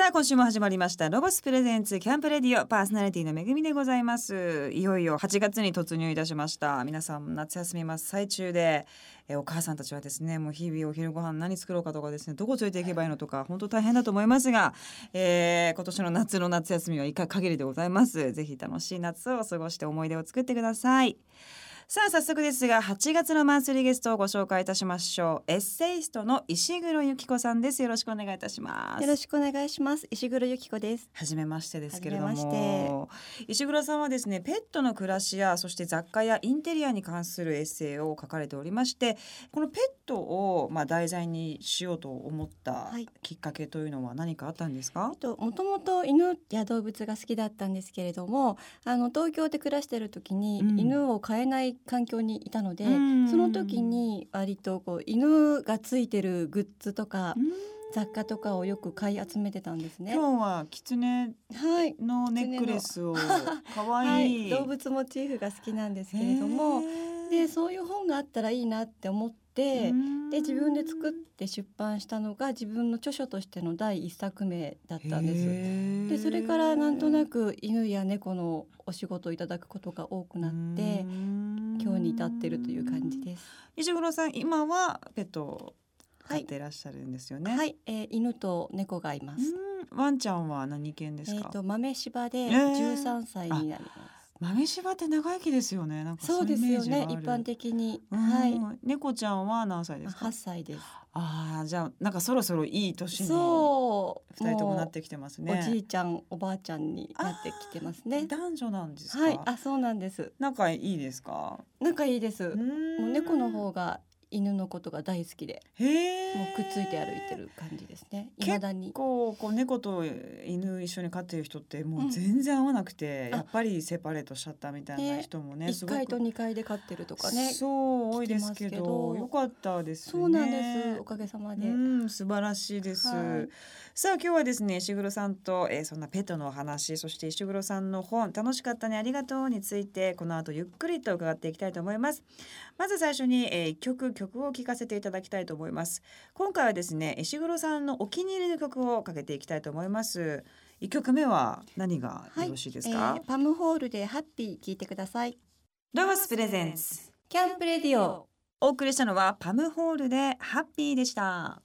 さあ今週も始まりましたロボスプレゼンツキャンプレディオパーソナリティのめぐみでございます。いよいよ8月に突入いたしました。皆さん夏休み真っ最中でえお母さんたちはですねもう日々お昼ご飯何作ろうかとかですねどこ連れて行けばいいのとか本当大変だと思いますが、えー、今年の夏の夏休みは一回限りでございます。ぜひ楽しい夏を過ごして思い出を作ってください。さあ早速ですが8月のマンスリーゲストをご紹介いたしましょう。エッセイストの石黒由紀子さんです。よろしくお願いいたします。よろしくお願いします。石黒由紀子です。初めましてですけれども。石黒さんはですねペットの暮らしやそして雑貨やインテリアに関するエッセイを書かれておりましてこのペットをまあ題材にしようと思ったきっかけというのは何かあったんですか、はい、ともともと犬や動物が好きだったんですけれどもあの東京で暮らしている時に、犬を飼えない環境にいたので、その時に割とこう犬がついてるグッズとか、雑貨とかをよく買い集めてたんですね。今日は狐のネックレスを可愛い、はい、動物モチーフが好きなんですけれども、でそういう本があったらいいなって思って、で自分で作って出版したのが自分の著書としての第一作目だったんです。でそれからなんとなく犬や猫のお仕事をいただくことが多くなって今日に至ってるという感じです。石黒さん今はペット飼っていらっしゃるんですよね。はい、はい、えー、犬と猫がいます。ワンちゃんは何犬ですか？えっ、ー、と豆柴で十三歳になります。えー豆柴って長生きですよね。なんかそうですよね。一般的に。はい。猫ちゃんは何歳ですか？八歳です。ああ、じゃあなんかそろそろいい年にそう二人ともなってきてますね。おじいちゃん、おばあちゃんになってきてますね。男女なんですはい、あ、そうなんです。仲いいですか？仲いいです。もう猫の方が犬のことが大好きでもうくっついて歩いてる感じですね。未だに。結構こう猫と犬一緒に飼ってる人ってもう全然合わなくて、うん、やっぱりセパレートしちゃったみたいな人もね1階と2階で飼ってるとかねそう多いですけど。よかったですね。そうなんです。おかげさまで。うん素晴らしいです、はい、さあ今日はですね石黒さんと、えー、そんなペットのお話そして石黒さんの本楽しかったねありがとうについてこの後ゆっくりと伺っていきたいと思います。まず最初に、えー、曲曲を聴かせていただきたいと思います。今回はですね石黒さんのお気に入りの曲をかけていきたいと思います。一曲目は何がよろしいですか、はいえー、パムホールでハッピー聞いてください。ロゴスプレゼンツ。キャンプレディオ。お送りしたのはパムホールでハッピーでした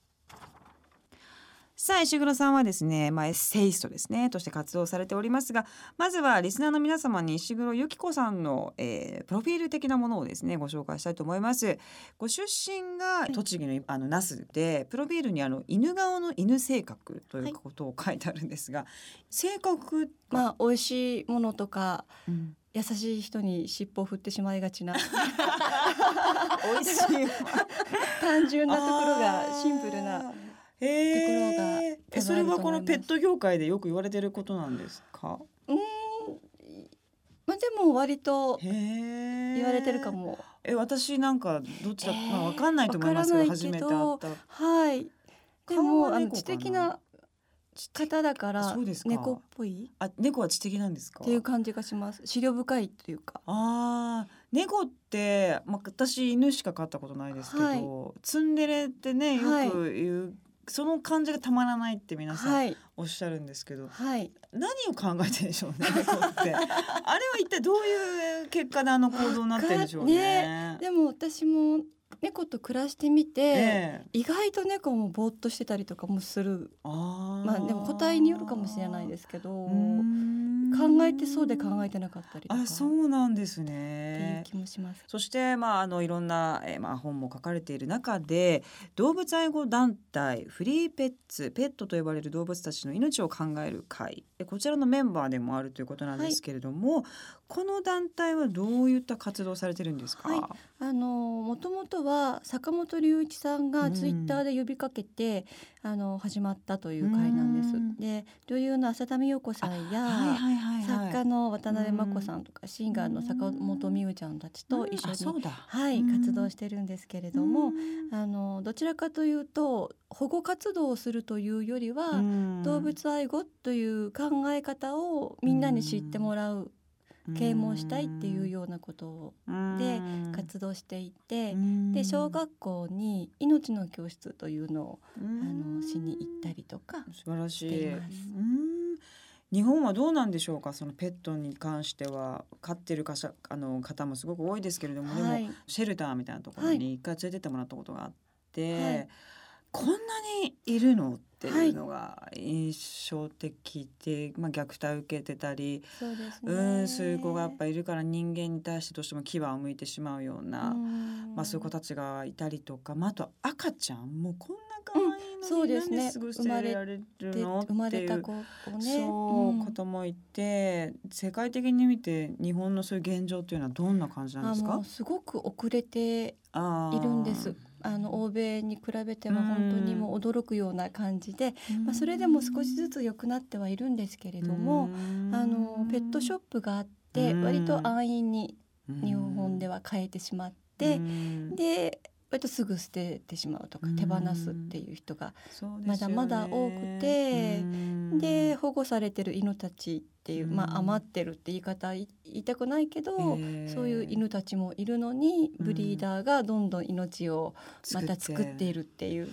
さあ石黒さんはですね、まあ、エッセイストですねとして活動されておりますがまずはリスナーの皆様に石黒由紀子さんの、えー、プロフィール的なものをですねご紹介したいと思います。ご出身が栃木のあの那須でプロフィールにあの犬顔の犬性格ということを書いてあるんですが、はい、性格まあ美味しいものとか、うん。優しい人に尻尾を振ってしまいがちな。美味しい。単純なところがシンプルな ところがえそれはこのペット業界でよく言われてることなんですか？うん。まあでも割と言われてるかも。え私なんかどっちだ、まあわかんないと思いますけ初めて会った。はい。でもあの知的な方だから猫っぽい？あ猫は知的なんですか？っていう感じがします。資料深いというか。あ猫って、まあ、私犬しか飼ったことないですけど、はい、ツンデレってねよく言うその感じがたまらないって皆さんおっしゃるんですけど、はい、何を考えてるんでしょうね 猫って。あれは一体どういう結果であの行動になってるんでしょうね。ね。でも私も猫と暮らしてみて、ええ、意外と猫もぼーっとしてたりとかもする。あまあでも個体によるかもしれないですけど。考えてそうで考えてなかったりあそうなんですね。気もします。そしてまああのいろんな、えー、まあ本も書かれている中で動物愛護団体フリーペッツペットと呼ばれる動物たちの命を考える会。こちらのメンバーでもあるということなんですけれども、はい、この団体はどういった活動されてるんですか、はい、あのもともとは坂本龍一さんがツイッターで呼びかけて、うん、あの始まったという会なんです。で女優の浅田美代子さんや、はいはいはいはい、作家の渡辺真子さんとかシンガーの坂本美羽ちゃんたちと一緒に、はい活動してるんですけれどもあのどちらかというと保護活動をするというよりは動物愛護という考え方をみんなに知ってもらう啓蒙したいっていうようなことで活動していてで小学校に命の教室というのをあのしに行ったりとか素晴らしい。日本はどうなんでしょうか？そのペットに関しては。飼ってるかしあの方もすごく多いですけれども、はい、でもシェルターみたいなところに一回連れてってもらったことがあって、はい、こんなにいるの？っていうのが印象的で、まあ、虐待を受けてたりそうです、ね、うんそういう子がやっぱいるから人間に対してどうしても牙を向いてしまうようなまあ、そういう子たちがいたりとか、まあ、あと赤ちゃんもうこんな可愛いのに、うん、そうですね。生まれられるの？生まれた子をね。そう、こともいて世界的に見て日本のそういう現状というのはどんな感じなんですか？すごく遅れているんです。あの欧米に比べては本当にもう驚くような感じで、まあ、それでも少しずつ良くなってはいるんですけれどもあのペットショップがあって割と安易に日本では変えてしまってで割とすぐ捨ててしまうとか手放すっていう人がまだまだ多くてで保護されてる犬たちっていうまあ余ってるって言い方言いたくないけどそういう犬たちもいるのにブリーダーがどんどん命をまた作っているっていう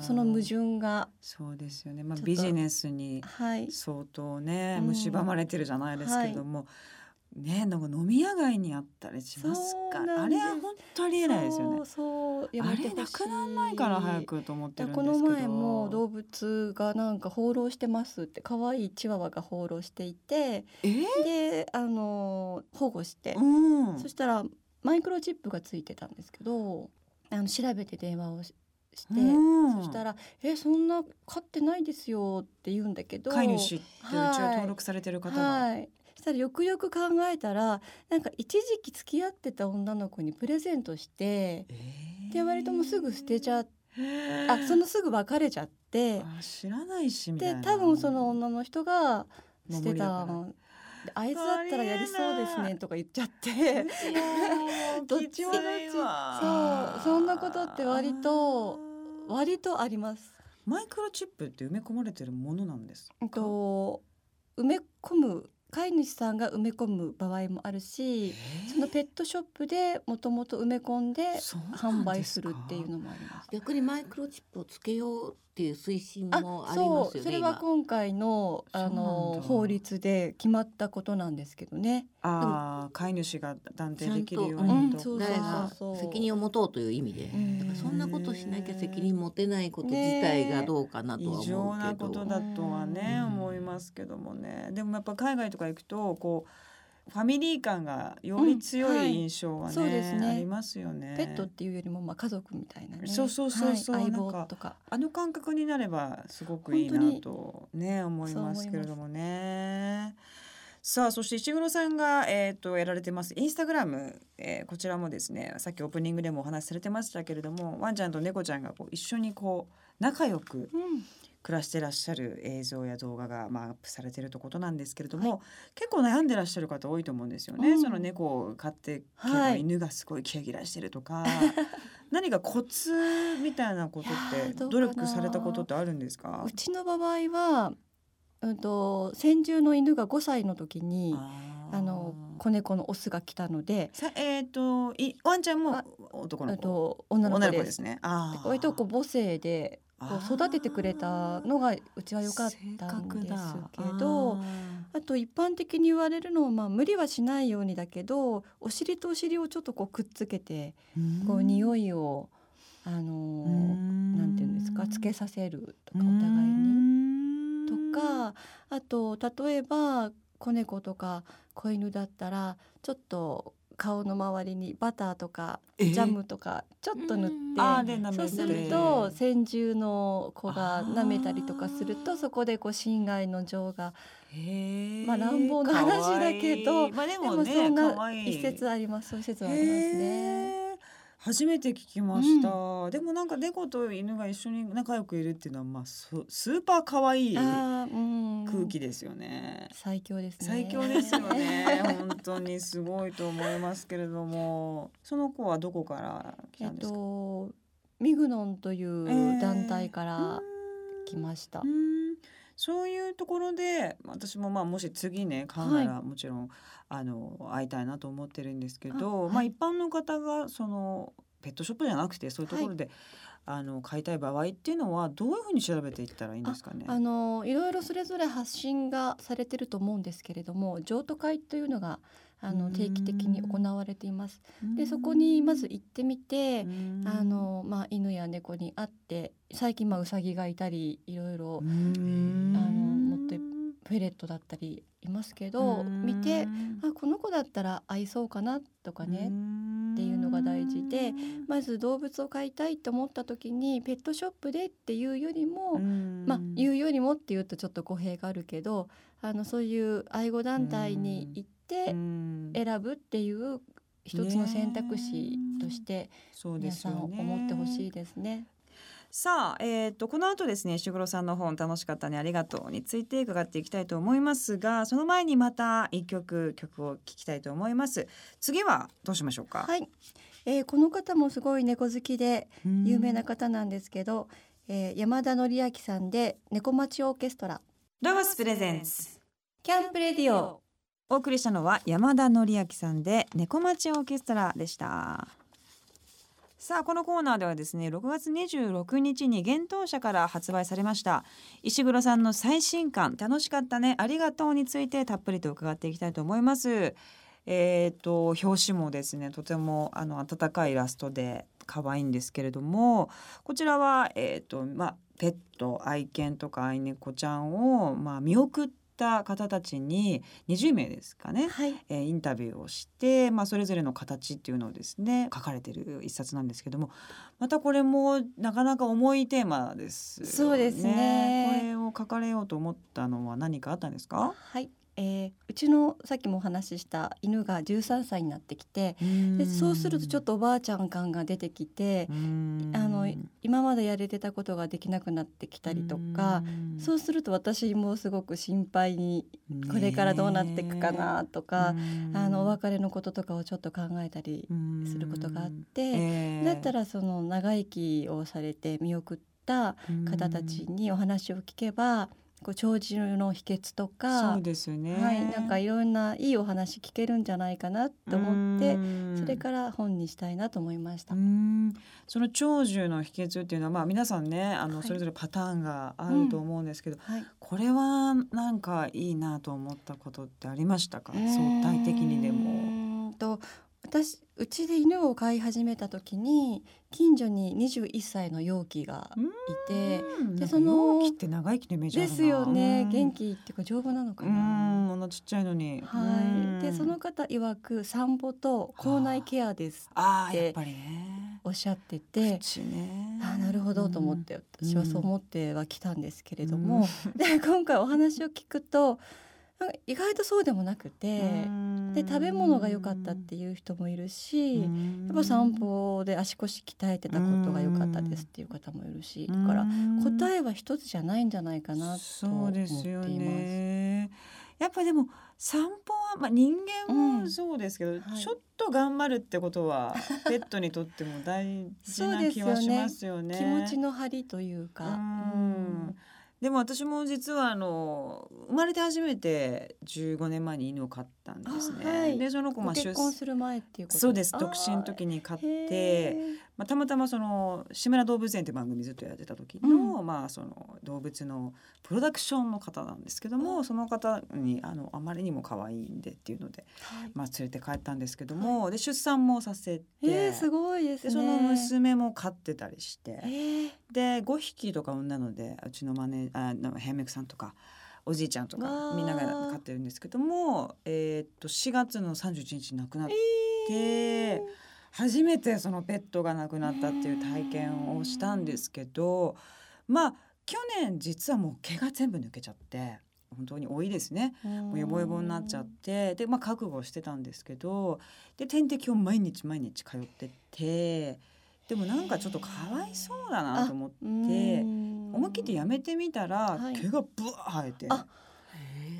その矛盾がそうですよね、まあ、ビジネスに相当ね、はい、蝕まれてるじゃないですけども。はいねなんか飲み屋街にあったりしますか？あれは本当ありえないですよね。そうやめてあれなくならないから早くと思ってるんですけど。この前も動物がなんか放浪してますって可愛いチワワが放浪していてであの保護して、うん、そしたらマイクロチップがついてたんですけどあの調べて電話をして、うん、そしたら「えそんな飼ってないですよ」って言うんだけど飼い主って一応登録されてる方が、はい、したらよくよく考えたらなんか一時期付き合ってた女の子にプレゼントして、えー、で割ともうすぐ捨てちゃって。あそのすぐ別れちゃって知らないしで多分その女の人が捨てたあいつだったらやりそうですねとか言っちゃって。どっちもどっち。そうそんなことって割と割とあります。マイクロチップって埋め込まれてるものなんですか？と埋め込む飼い主さんが埋め込む場合もあるしそのペットショップでもともと埋め込んで販売するっていうのもあります。逆にマイクロチップをつけようっていう推進もありますよねそれは今回のあの法律で決まったことなんですけどね。ああ飼い主が断定できるようにと、うん、そうそう責任を持とうという意味で、だからそんなことしなきゃ責任持てないこと自体がどうかなとは思うけど、異常なことだとはね、思いますけどもね。でもやっぱ海外とか行くとこうファミリー感がより強い印象はね,、そうですね。ありますよね。ペットっていうよりもまあ家族みたいなね。そうそうそうそう、はい、相棒とか。あの感覚になればすごくいいなとね思いますけれどもね。さあそして石黒さんが、えーと、やられてます。インスタグラム、えー、こちらもですねさっきオープニングでもお話しされてましたけれどもワンちゃんと猫ちゃんがこう一緒にこう仲良く、暮らしてらっしゃる映像や動画がまあアップされてるとことなんですけれども、はい、結構悩んでらっしゃる方多いと思うんですよね、うん、その猫を飼って犬がすごいキラキラしてるとか、はい、何かコツみたいなことって努力されたことってあるんですか？うちの場合は、うんと、先住の犬が5歳の時にあの子猫のオスが来たのでえっ、ー、といワンちゃんも男の子？女の子です。ね。割とこう母性で育ててくれたのがうちは良かったんですけどあと一般的に言われるのは、まあ、無理はしないようにだけどお尻とお尻をちょっとこうくっつけてこう匂いをあのなんていうんですかつけさせるとかお互いに。とかあと例えば子猫とか子犬だったらちょっと顔の周りにバターとかジャムとかちょっと塗って、そうすると先住の子が舐めたりとかするとそこでこう心外の情がまあ乱暴な話だけど、まあ、でも、ね、でもそんな一説あります。そういう説はありますね。初めて聞きました、うん、でもなんか猫と犬が一緒に仲良くいるっていうのはまあスーパー可愛い空気ですよね、うん、最強ですね。最強ですよね。本当にすごいと思いますけれども。その子はどこから来たんですか、えっと、ミグノンという団体から来ました、えーそういうところで私もまあもし次ね買うならもちろん、はい、あの会いたいなと思ってるんですけど、はい、まあ一般の方がそのペットショップじゃなくてそういうところで、はい。あの買いたい場合っていうのはどういうふうに調べていったらいいんですかね？あのいろいろそれぞれ発信がされてると思うんですけれども譲渡会というのがあの定期的に行われています。でそこにまず行ってみてあの、まあ、犬や猫に会って最近まあウサギがいたりいろいろあのもっとフェレットだったりいますけど見てあこの子だったら合いそうかなとかねっていうのが大事でまず動物を飼いたいと思った時にペットショップでっていうよりもまあ言うよりもっていうとちょっと語弊があるけどあのそういう愛護団体に行って選ぶっていう一つの選択肢として皆さん思ってほしいですね。さあ、えーと、この後ですね石黒さんの本楽しかったねありがとうについて伺っていきたいと思いますがその前にまた一曲曲を聴きたいと思います。次はどうしましょうか？はい、えー、この方もすごい猫好きで有名な方なんですけど、えー、山田紀明さんで猫町オーケストラ。ロゴスプレゼンツ。キャンプレディオお送りしたのは山田紀明さんで猫町オーケストラでした。さあこのコーナーではですね6月26日に幻冬舎から発売されました石黒さんの最新刊楽しかったねありがとうについてたっぷりと伺っていきたいと思います。えーと、表紙もですねとてもあの温かいイラストで可愛いんですけれどもこちらは、えーとまあ、ペット愛犬とか愛猫ちゃんを、まあ、見送ってた方たちに20名ですかね、はい、えー、インタビューをして、まあ、それぞれの形っていうのをですね書かれてる一冊なんですけどもまたこれもなかなか重いテーマです、ね、そうですね。これを書かれようと思ったのは何かあったんですか？はいえー、うちのさっきもお話しした犬が13歳になってきてでそうするとちょっとおばあちゃん感が出てきてあの今までやれてたことができなくなってきたりとかそうすると私もすごく心配にこれからどうなっていくかなとかあのお別れのこととかをちょっと考えたりすることがあって、だったらその長生きをされて見送った方たちにお話を聞けばこう長寿の秘訣とかそうですね、はい、なんかいろんないいお話聞けるんじゃないかなと思ってそれから本にしたいなと思いました。その長寿の秘訣っていうのは、まあ、皆さんねあの、それぞれパターンがあると思うんですけど、うん。はい、これはなんかいいなと思ったことってありましたか？相対的にでも。と私うちで犬を飼い始めた時に近所に21歳の容器がいてでその容器って長生きのイメージですよね。元気っていうか丈夫なのかな。こん。なちっちゃいのに。はい。でその方曰く散歩と口内ケアですっておっしゃっててあなるほどと思って私はそう思ってはきたんですけれども。で今回お話を聞くと意外とそうでもなくてで食べ物が良かったっていう人もいるしやっぱ散歩で足腰鍛えてたことが良かったですっていう方もいるしだから答えは一つじゃないんじゃないかなと思っています。ね、やっぱでも散歩は、まあ、人間もそうですけど、うん。はい、ちょっと頑張るってことはペットにとっても大事な気はしますよね。よね。気持ちの張りというか。うんでも私も実はあの生まれて初めて15年前に犬を飼ったんですね。はい、でその子まあ結婚する前っていうことそうです。独身の時に飼ってまあ、たまたまその志村動物園って番組ずっとやってた時のうん、まあその動物のプロダクションの方なんですけども、その方にあのあまりにも可愛いんでっていうので、はい、まあ連れて帰ったんですけども、はい、で出産もさせて、えー、すごいです、ね、その娘も飼ってたりして、えー、で5匹とか産んだのでうちのマネあヘメクさんとか。おじいちゃんとかみんなが飼ってるんですけども、えー、っと4月の31日に亡くなって、えー、初めてそのペットが亡くなったっていう体験をしたんですけどまあ去年実はもう毛が全部抜けちゃって。本当に多いですねもうヨボヨボになっちゃってで、まあ、覚悟してたんですけどで点滴を毎日毎日通っててでもなんかちょっとかわいそうだなと思って思い切ってやめてみたら、毛がブワー生えて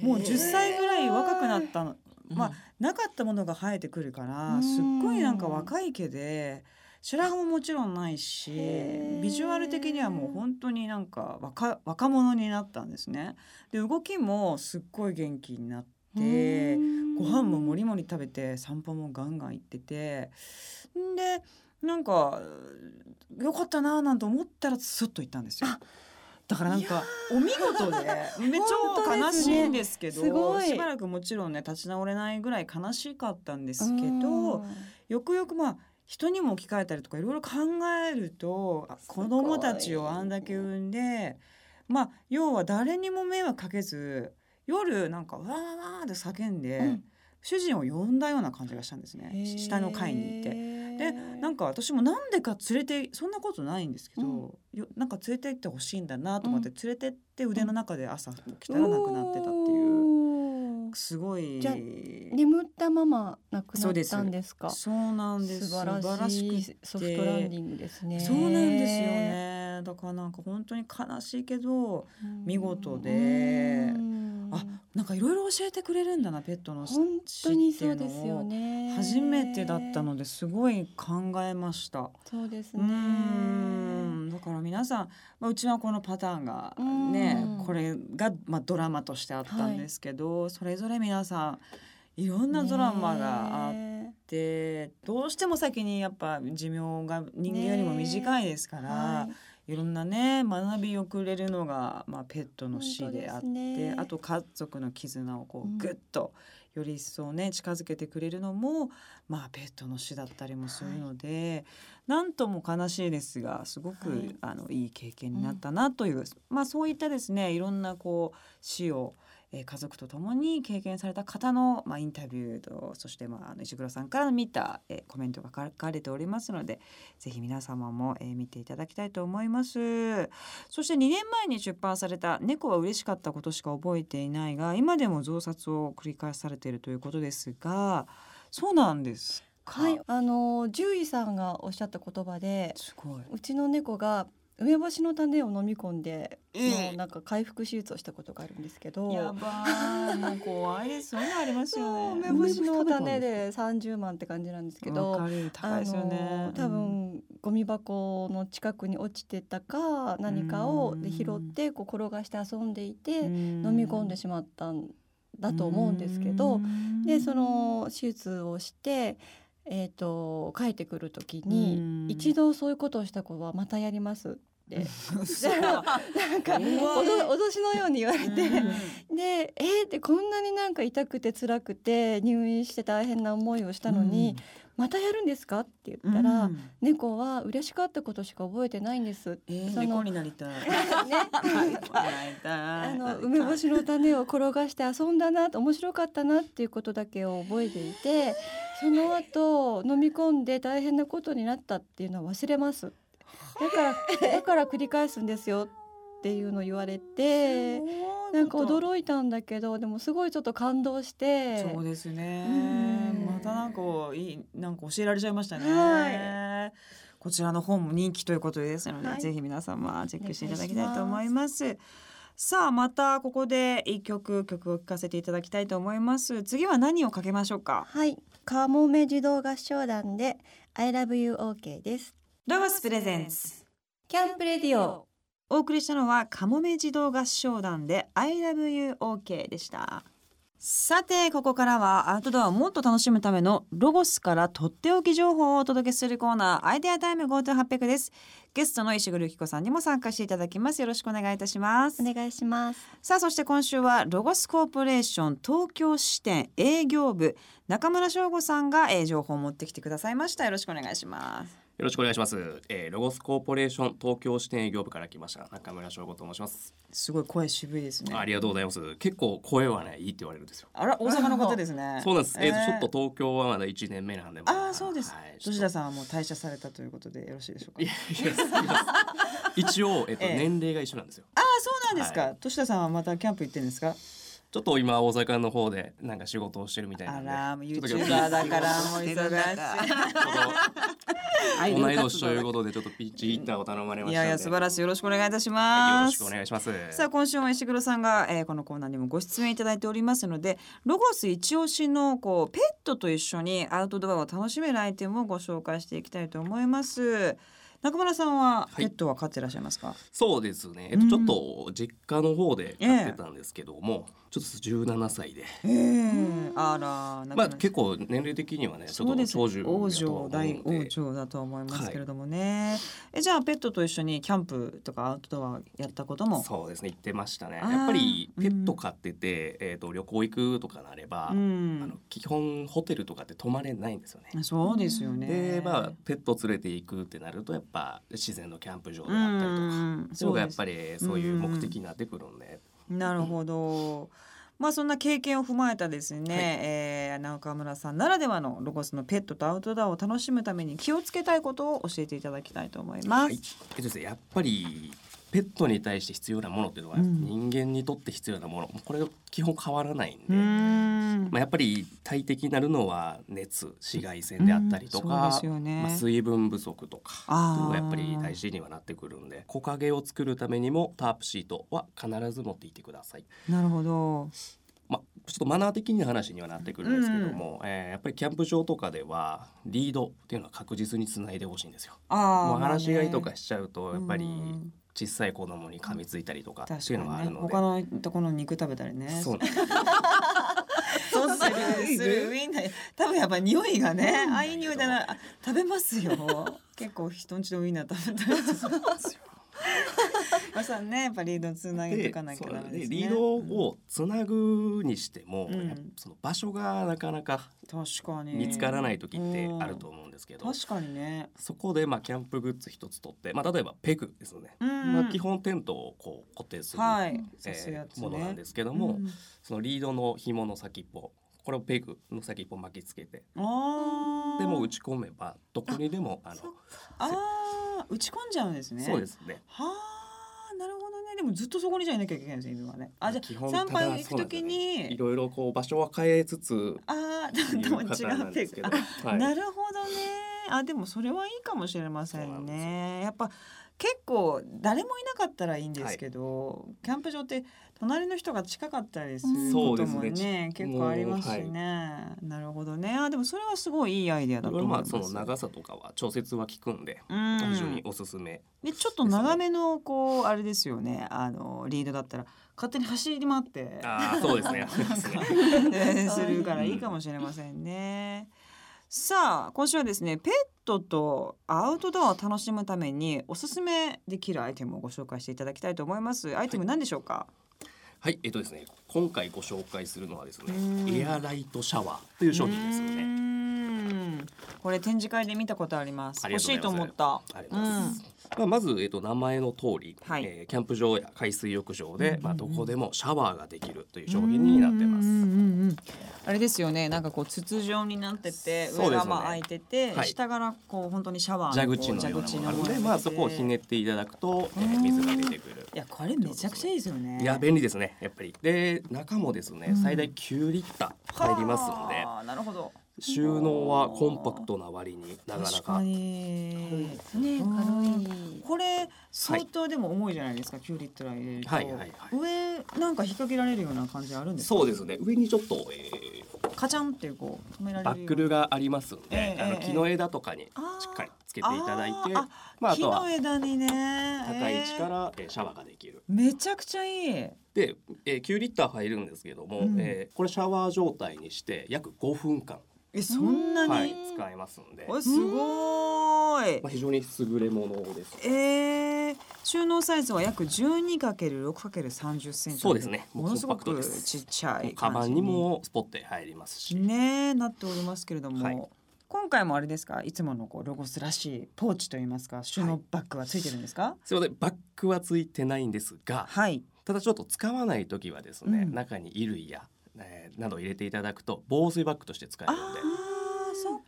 もう10歳ぐらい若くなったの。まあ、なかったものが生えてくるからすっごいなんか若い毛で白髪ももちろんないしビジュアル的にはもう本当になんか若若者になったんですね。で動きもすっごい元気になってご飯ももりもり食べて散歩もガンガン行っててでなんかよかったなーなんて思ったらスッと行ったんですよ。だからなんかお見事でめっちゃ悲しいんですけど、ね、しばらくもちろんね立ち直れないぐらい悲しかったんですけどよくよくまあ人にも置き換えたりとかいろいろ考えると子供たちをあんだけ産んでまあ要は誰にも迷惑かけず夜なんかわーわーって叫んで、うん、主人を呼んだような感じがしたんですね。下の階に行って。でなんか私もなんでか連れてそんなことないんですけど、うん、なんか連れて行ってほしいんだなと思って連れてって腕の中で朝起きたらなくなってたっていう、すごい。じゃ眠ったまま亡くなったんですか？そうなんです素晴らしいソフトランディングですね。そうなんですよね。だからなんか本当に悲しいけど見事で。あなんかいろいろ教えてくれるんだなペットの本当にそうですよね。初めてだったのですごい考えました。そうですね。だから皆さん、まあ、うちはこのパターンがねこれが、まあ、ドラマとしてあったんですけど、はい、それぞれ皆さんいろんなドラマがあって、どうしても先にやっぱ寿命が人間よりも短いですから。はいいろんなね学びをくれるのが、まあ、ペットの死であって、ね、あと家族の絆をこうぐっとより一層ね近づけてくれるのも、まあ、ペットの死だったりもするので、はい、なんとも悲しいですがすごく、はい、あのいい経験になったなという、うん、まあ、そういったですねいろんなこう死をえー、家族と共に経験された方の、まあ、インタビューとそして、まあ、石黒さんから見た、えー、コメントが書かれておりますのでぜひ皆様も、えー、見ていただきたいと思います。そして2年前に出版された「猫は嬉しかったことしか覚えていない」が今でも増刷を繰り返されているということですがそうなんですはいあの獣医さんがおっしゃった言葉でうちの猫が梅干しの種を飲み込んで、えー、もうなんか回復手術をしたことがあるんですけど。やばもう怖い。で すそういうのありますよね。梅干しの種で30万って感じなんですけど高いですよね。多分ゴミ箱の近くに落ちてたか何かをで拾ってこう転がして遊んでいて飲み込んでしまったんだと思うんですけどでその手術をしてえーと、帰ってくる時に一度そういうことをした子はまたやります なんか脅しのように言われて、うん、でえー、ってこんなになんか痛くて辛くて入院して大変な思いをしたのに、うん、またやるんですか？って言ったら、うん、猫は嬉しかったことしか覚えてないんです。えー、そのになりたい。ね、あの梅干しの種を転がして遊んだな面白かったなっていうことだけを覚えていて、その後飲み込んで大変なことになったっていうのは忘れます。だからだから繰り返すんですよっていうのを言われてなんか驚いたんだけどでもすごいちょっと感動して。そうですね、またなんかいいなんか教えられちゃいましたね、はい、こちらの本も人気ということですので、はい、ぜひ皆様チェックしていただきたいと思います。さあまたここで一曲曲を聴かせていただきたいと思います。次は何をかけましょうか？はい。カモメ児童合唱団で I love you OK ですロゴスプレゼンツ。キャンプレディオ。お送りしたのはカモメ児童合唱団で I love you OK でした。さてここからはアウトドアをもっと楽しむためのロゴスからとっておき情報をお届けするコーナーアイデアタイム GoTo800 です。ゲストの石黒由紀子さんにも参加していただきます。よろしくお願いいたします。お願いします。さあそして今週はロゴスコーポレーション東京支店営業部中村翔吾さんが、えー、情報を持ってきてくださいました。よろしくお願いしますよろしくお願いします、えー、ロゴスコーポレーション東京支店営業部から来ました中村翔吾と申します。すごい声渋いですね。ありがとうございます。結構声はねいいって言われるんですよ。あら大阪の方ですね。そうなんです、えー、ちょっと東京はまだ一年目なんでああそうです、はい、吉田さんはもう退社されたということでよろしいでしょうか？一応えっと、えー、年齢が一緒なんですよ。ああそうなんですか、はい、田さんはまたキャンプ行ってんですか？ちょっと今大阪の方でなんか仕事をしてるみたいな。あら、ユーチューバーだからもう忙しい。同い年ということでちょっとピッチヒッターを頼まれましたいやいや素晴らしい。よろしくお願いいたします、よろしくお願いします。さあ今週も石黒さんが、えー、このコーナーにもご出演いただいておりますのでロゴス一押しのこうペットと一緒にアウトドアを楽しめるアイテムをご紹介していきたいと思います中村さんはペットは飼ってらっしゃいますか、はい、そうですね、えっと、ちょっと実家の方で飼ってたんですけども、えー、ちょっと十七歳で、えー、あらまあ結構年齢的にはねちょっと長寿王女大王女だと思いますけれどもね、はい、えじゃあペットと一緒にキャンプとかアウトドアやったこともそうですね。言ってましたね。やっぱりペット飼ってて、うん、えっ、ー、と旅行行くとかなれば、うん、あの基本ホテルとかって泊まれないんですよね。そうですよね。でまあペット連れて行くってなるとやっぱ自然のキャンプ場であったりとか、うん、そうがやっぱりそういう目的になってくるんで。なるほど。まあそんな経験を踏まえたですね、はい、えー、中村さんならではのロゴスのペットとアウトドアを楽しむために気をつけたいことを教えていただきたいと思います。はい、えっと、やっぱりペットに対して必要なものっていうのは、人間にとって必要なもの。これ基本変わらないんで。まあ、やっぱり大敵になるのは熱紫外線であったりとか、うん。ね、まあ、水分不足とかがやっぱり大事にはなってくるんで木陰を作るためにもタープシートは必ず持っていてください。なるほど。まあ、ちょっとマナー的な話にはなってくるんですけども、うん、えー、やっぱりキャンプ場とかではリードっていうのは確実につないでほしいんですよ。あもう話し飼いとかしちゃうとやっぱり小さい子供に噛みついたりとかっていうのがあるので、ね、他のところの肉食べたりね。そう。そうするするウインナー多分やっぱ匂いがねああいう匂いだな。食べますよ。結構人んちのウインナー食べたりするんですよまさねやっぱリードつなげていかなきゃダメですね。リードをつなぐにしても、うん、その場所がなかなか確かに。見つからない時ってあると思うんですけど、確かにね。そこでまあキャンプグッズ一つ取って、まあ例えばペグですね。まあ基本テントをこう固定する、はい。えー、ものなんですけども、そのリードの紐の先っぽこれをペグの先っぽ巻きつけてでも打ち込めばどこにでもあのあ打ち込んじゃうんですね。そうですね。はあなるほどね。でもずっとそこにじゃいなきゃいけないです犬はね。あじゃあ参拝行くときにいろいろこう場所は変えつつあ でも違うペグ、はい、なるほどね。あでもそれはいいかもしれませんね。やっぱ結構誰もいなかったらいいんですけど、はい、キャンプ場って隣の人が近かったりすることもね、ね、結構ありますしね、はい、なるほどね。あでもそれはすごいいいアイデアだと思います。まあその長さとかは調節は効くんで、うん、非常におすすめ。で、ちょっと長めのこうあれですよね。あのリードだったら勝手に走り回って。あそうですね。するからいいかもしれませんね。さあ今週はですねペットとアウトドアを楽しむためにおすすめできるアイテムをご紹介していただきたいと思います。アイテム何でしょうか、はい、えっとですね今回ご紹介するのはですねエアライトシャワーという商品ですよね。これ展示会で見たことあります。欲しいと思った。ありがとうございます、うん。まあ、まず、えー、と名前の通り、はい、えー、キャンプ場や海水浴場で、まあ、どこでもシャワーができるという商品になってます。あれですよねなんかこう筒状になってて、上がまあ開いてて、はい、下からこう本当にシャワー蛇口のようなもので、まあ、そこをひねっていただくと、えー、水が出てくる。いやこれめちゃくちゃいいですよね。いや便利ですねやっぱり。で中もですね最大9リッター入りますので。なるほど。収納はコンパクトな割になかなか。ね軽い。これ相当でも重いじゃないですか、キュウリットラ入れると、はいはいはい、上なんか引っ掛けられるような感じあるんですそうですね。上にちょっと、えー、カチャンってこう止められるバックルがありますんで、えー、あの木の枝とかにしっかりつけていただいてあまあ、あとは木の枝にね。高い位置からえシャワー。ができるめちゃくちゃいいで、えー、9リッター入るんですけども、うん、えー、これシャワー状態にして約5分間えそんなに、はい、使えますんで。すごい、まあ、非常に優れものです。えー、収納サイズは約 12×6×30 センチ。そうですね。ものすごくちっちゃいカバンにもスポット入りますし。ねなっておりますけれども、はい、今回もあれですか？いつものこうロゴスらしいポーチといいますか？収納バッグはついてるんですか、はい、すみません。バッグはついてないんですが、はい、ただちょっと使わない時はですね、うん、中に衣類やえー、など入れていただくと防水バッグとして使えるので。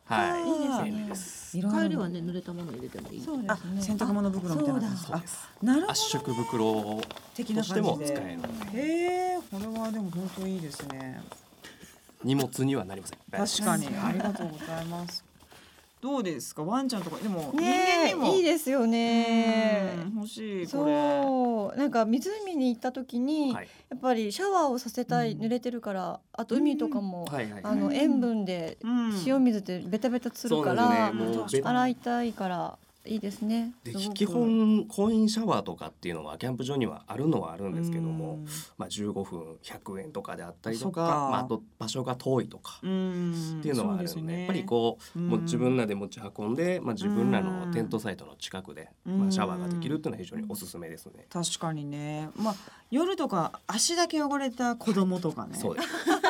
はい、いいですね。帰りはね濡れたもの入れてもいい。そうですね。洗濯物袋みたいな。そうです。なるほど。圧縮袋的なしても使える。へえ、これはでも本当いいですね。荷物にはなりません。確かにありがとうございます。どうですか？ワンちゃんとかでも人間にも。いいですよね。欲しいそう。なんか湖に行った時に、はい、やっぱりシャワーをさせたい、濡れてるからあと海とかも、あの塩分で、塩水でベタベタつるから、洗いたいからいいですね。で基本コインシャワーとかっていうのはキャンプ場にはあるのはあるんですけども、まあ15分100円とかであったりとか、まああと場所が遠いとかっていうのはあるんで、ね、やっぱりこうもう自分らで持ち運んで、まあ自分らのテントサイトの近くでまあシャワーができるっていうのは非常におすすめですね。確かにね。まあ夜とか足だけ汚れた子供とかね。そうです。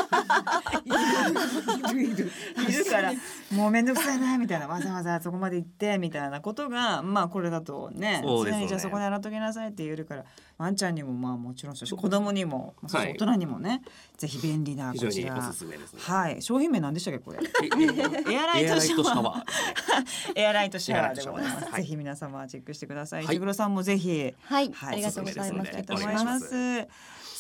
いるいるいるからもう面倒くさいなみたいなわざわざそこまで行ってみたいなことがまあこれだとねそうですね。じゃあそこに洗っときなさいって言えるからワンちゃんにもまあもちろんそうし子供にも、まあ、大人にもね、ぜひ便利なこちら。はい。商品名なんでしたっけこれ？エアライトシャワー。エアライトシャワー。でございます、ぜひ皆様チェックしてください。石黒さんもぜひはい、ありがとうございますありがとうございます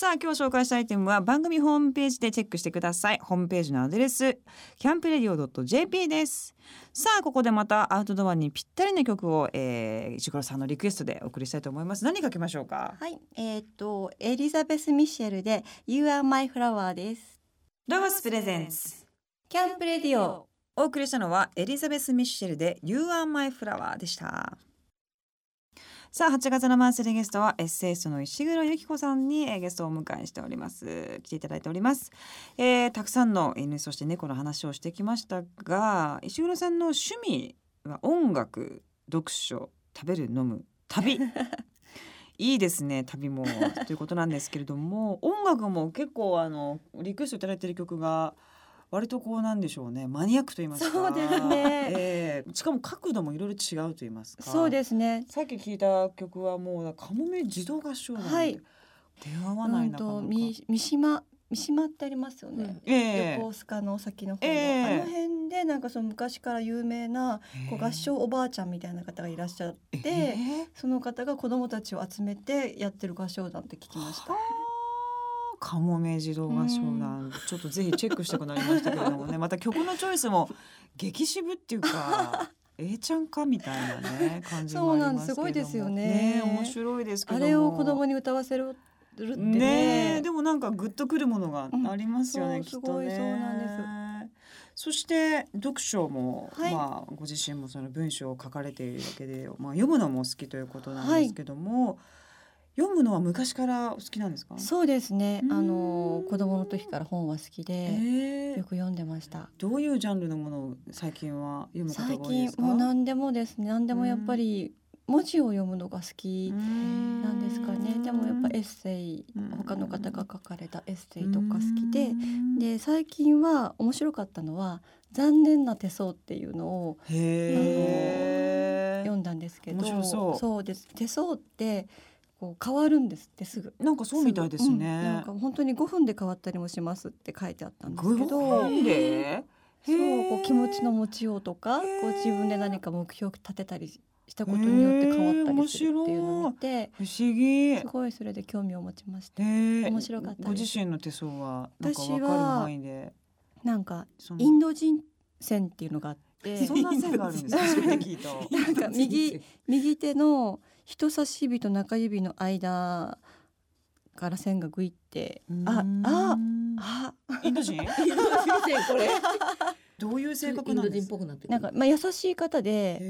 さあ今日紹介したアイテムは番組ホームページでチェックしてください。ホームページのアドレスキャンプレディオ .jp です。さあここでまたアウトドアにぴったりな曲を、えー、石黒さんのリクエストでお送りしたいと思います。何かけましょうか？はい。えー、っとエリザベス・ミシェルで You are my flower です。ロゴスプレゼンツ。キャンプレディオお送りしたのはエリザベス・ミッシェルで You are my flower でしたさあ8月のマンスリーゲストはエッセイストの石黒由紀子さんにゲストをお迎えしております。来ていただいております、えー、たくさんの犬そして猫の話をしてきましたが石黒さんの趣味は音楽読書食べる飲む旅。いいですね旅も。ということなんですけれども音楽も結構あのリクエストいただいている曲が割とこうなんでしょうね。マニアックと言いますか。そうですね、えー、しかも角度もいろいろ違うと言いますか。そうですね。さっき聞いた曲はもうカモメ自動合唱なんで、はい、出会わないなかなか、うん、三島三島ってありますよね、うん、え。ー、横須賀の先の方の、えー、あの辺でなんかその昔から有名なこう合唱おばあちゃんみたいな方がいらっしゃって、えー、その方が子供たちを集めてやってる合唱団って聞きました。カモメ自動合唱団、ちょっとぜひチェックしたくなりましたけれどもねまた曲のチョイスも激渋っていうか A ちゃんかみたいなね感じもありますす。ごいですよね、ね、面白いですけどあれを子供に歌わせるるね、ね、でもなんかグッとくるものがありますよね、うん、きっとね。そうなんです。そして読書も、はい、まあご自身もその文章を書かれているわけで、まあ読むのも好きということなんですけども、はい読むのは昔からお好きなんですか？そうですね。あの子供の時から本は好きで、よく読んでました。どういうジャンルのものを最近は読む最近もう何でもですね。何でもやっぱり文字を読むのが好きなんですかね。でもやっぱエッセイ他の方が書かれたエッセイとか好きで。で最近は面白かったのは「残念な手相」っていうのを読んだんですけど。そうです。手相ってこう変わるんですってすぐ。なんかそうみたいですね、うん、なんか本当に5分で変わったりもしますって書いてあったんですけど。で？そうこう気持ちの持ちようとかこう自分で何か目標を立てたりしたことによって変わったりするっていうのを見て不思議。すごいそれで興味を持ちました。面白かったご自身の手相はなんか分かる範囲で。なんかインド人線っていうのがあって。そんな線があるんですか なんか右右手の人差し指と中指の間から線がぐいって。あああ。インド人？インド人これ。どういう性格なんです？かなんかまあ優しい方で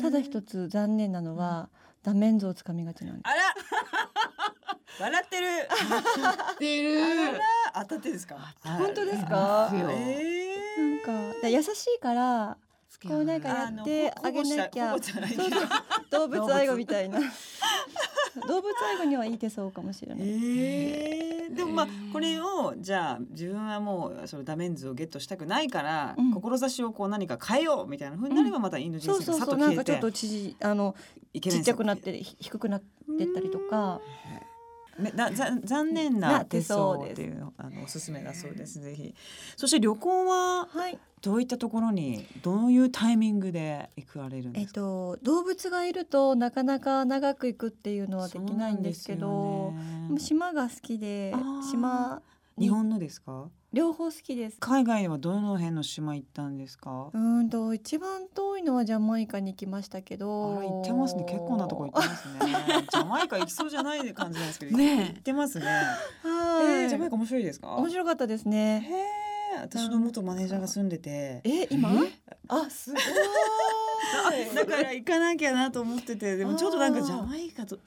ただ一つ残念なのは、ダメンズをつかみがちなんです。あら。笑ってる。ってる。当たってですか？本当ですか、えー、なんか優しいからこうなんかやってあげなきゃ。動物愛護みたいな。動物愛護にはいい手相かもしれない。えー、でもまあこれをじゃあ自分はもうそのダメンズをゲットしたくないから、うん、志をこう何か変えようみたいなふうになればまたインド人生がさっと消えて、うん、そうそうそう。なんかちょっとちあのちっちゃくなって低くなってったりとか。ね、な残念な手相っていうあのおすすめだそうです。ぜひ。そして旅行はどういったところにどういうタイミングで行くられるんですか？えっと動物がいるとなかなか長く行くっていうのはできないんですけど、ね、島が好きで島日本のですか？両方好きです。海外はどの辺の島行ったんですか？うんと一番遠いのはジャマイカに行きましたけど。あら行ってますね。結構なとこ行ってますね。ジャマイカ行きそうじゃない感じなんですけど。ね行ってますね。はい、えー、ジャマイカ面白いですか？面白かったですね。へえ私の元マネージャーが住んでて。え今？あすごい。だから行かなきゃなと思ってて。でもちょっとなんかジャマイカと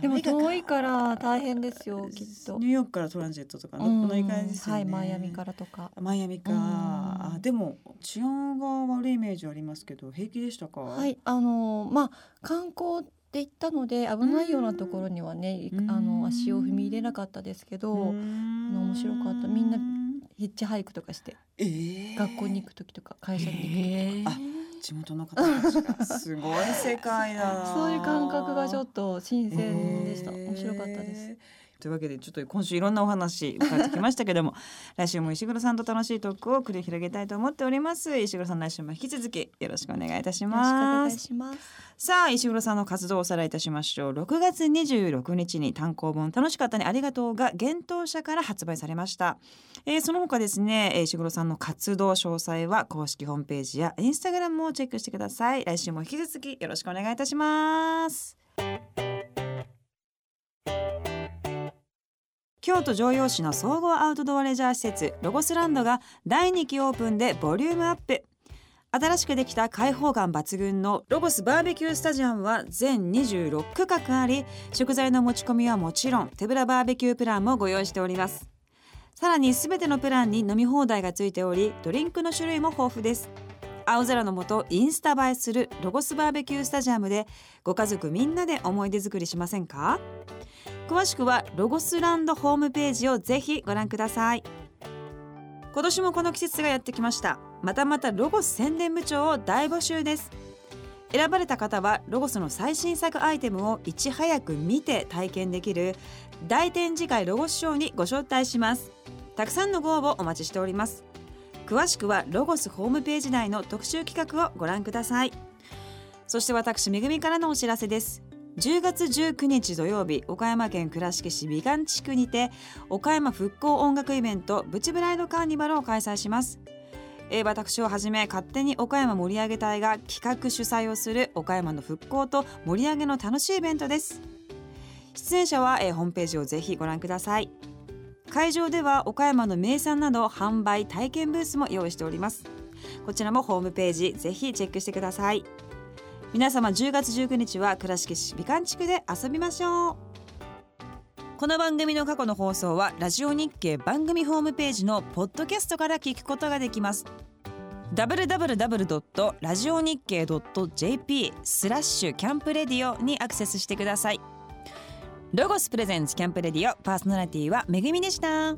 でも遠いから大変ですよきっと。ニューヨークからトランジットとか乗うん乗り換えですよね、はいマイアミからとか。マイアミか、うん。あでも治安が悪いイメージありますけど平気でしたか？はいあのまあ観光って行ったので危ないようなところにはねうん。あの足を踏み入れなかったですけどあの面白かった。みんなヒッチハイクとかしてえー。学校に行く時とか会社に行く時とか。あ地元の方たちがすごい世界だな そういう感覚がちょっと新鮮でした。えー面白かったです。というわけでちょっと今週いろんなお話伺ってきましたけども 来週も石黒さんと楽しいトークを繰り広げたいと思っております。石黒さん来週も引き続きよろしくお願いいたします。さあ石黒さんの活動をおさらいいたしましょう。6月26日に単行本楽しかったにありがとうが幻冬社から発売されました、えーその他ですねえー石黒さんの活動詳細は公式ホームページやインスタグラムをチェックしてください。来週も引き続きよろしくお願いいたします京都城陽市の総合アウトドアレジャー施設ロゴスランドが第2期オープンでボリュームアップ。新しくできた開放感抜群のロゴスバーベキュースタジアムは全26区画あり。食材の持ち込みはもちろん手ぶらバーベキュープランもご用意しております。さらに全てのプランに飲み放題がついておりドリンクの種類も豊富です。青空の下インスタ映えするロゴスバーベキュースタジアムでご家族みんなで思い出作りしませんか？詳しくはロゴスランドホームページをぜひご覧ください。今年もこの季節がやってきました。またまたロゴス宣伝部長を大募集です。選ばれた方はロゴスの最新作アイテムをいち早く見て体験できる大展示会ロゴスショーにご招待します。たくさんのご応募お待ちしております。詳しくはロゴスホームページ内の特集企画をご覧ください。そして私めぐみからのお知らせです。10月19日土曜日岡山県倉敷市美観地区にて岡山復興音楽イベントブチブライドカーニバルを開催します。えー私をはじめ勝手に岡山盛り上げ隊が企画主催をする岡山の復興と盛り上げの楽しいイベントです。出演者は、えーホームページをぜひご覧ください。会場では岡山の名産など販売体験ブースも用意しております。こちらもホームページぜひチェックしてください。皆様10月19日は倉敷市美観地区で遊びましょう。この番組の過去の放送はラジオ日経番組ホームページのポッドキャストから聞くことができます。www. ラジオ日経 .jp スラッシュキャンプレディオにアクセスしてください。ロゴスプレゼンツキャンプレディオパーソナリティはめぐみでした。